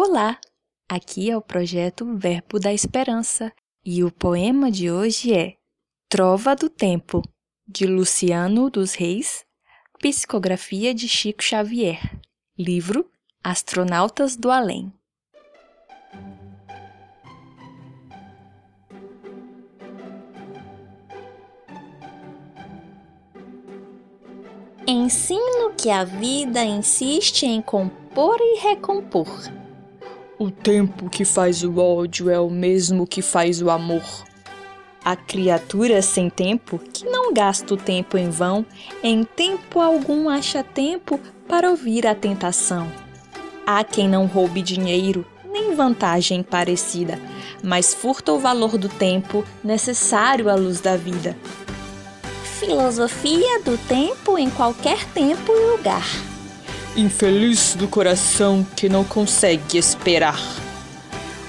Olá! Aqui é o projeto Verbo da Esperança e o poema de hoje é Trova do Tempo, de Luciano dos Reis, psicografia de Chico Xavier, livro Astronautas do Além. Ensino que a vida insiste em compor e recompor. O tempo que faz o ódio é o mesmo que faz o amor. A criatura sem tempo, que não gasta o tempo em vão, em tempo algum acha tempo para ouvir a tentação. Há quem não roube dinheiro, nem vantagem parecida, mas furta o valor do tempo necessário à luz da vida filosofia do tempo em qualquer tempo e lugar. Infeliz do coração que não consegue esperar.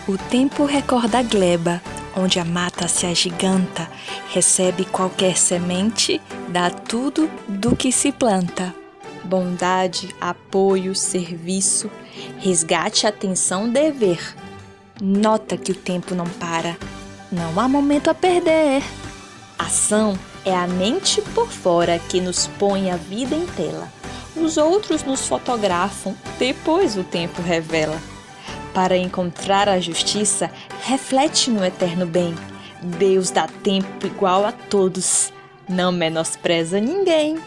O tempo recorda a gleba, onde a mata se agiganta, recebe qualquer semente, dá tudo do que se planta. Bondade, apoio, serviço, resgate, atenção, dever. Nota que o tempo não para, não há momento a perder. Ação é a mente por fora que nos põe a vida em tela. Os outros nos fotografam, depois o tempo revela. Para encontrar a justiça, reflete no eterno bem. Deus dá tempo igual a todos, não menospreza ninguém.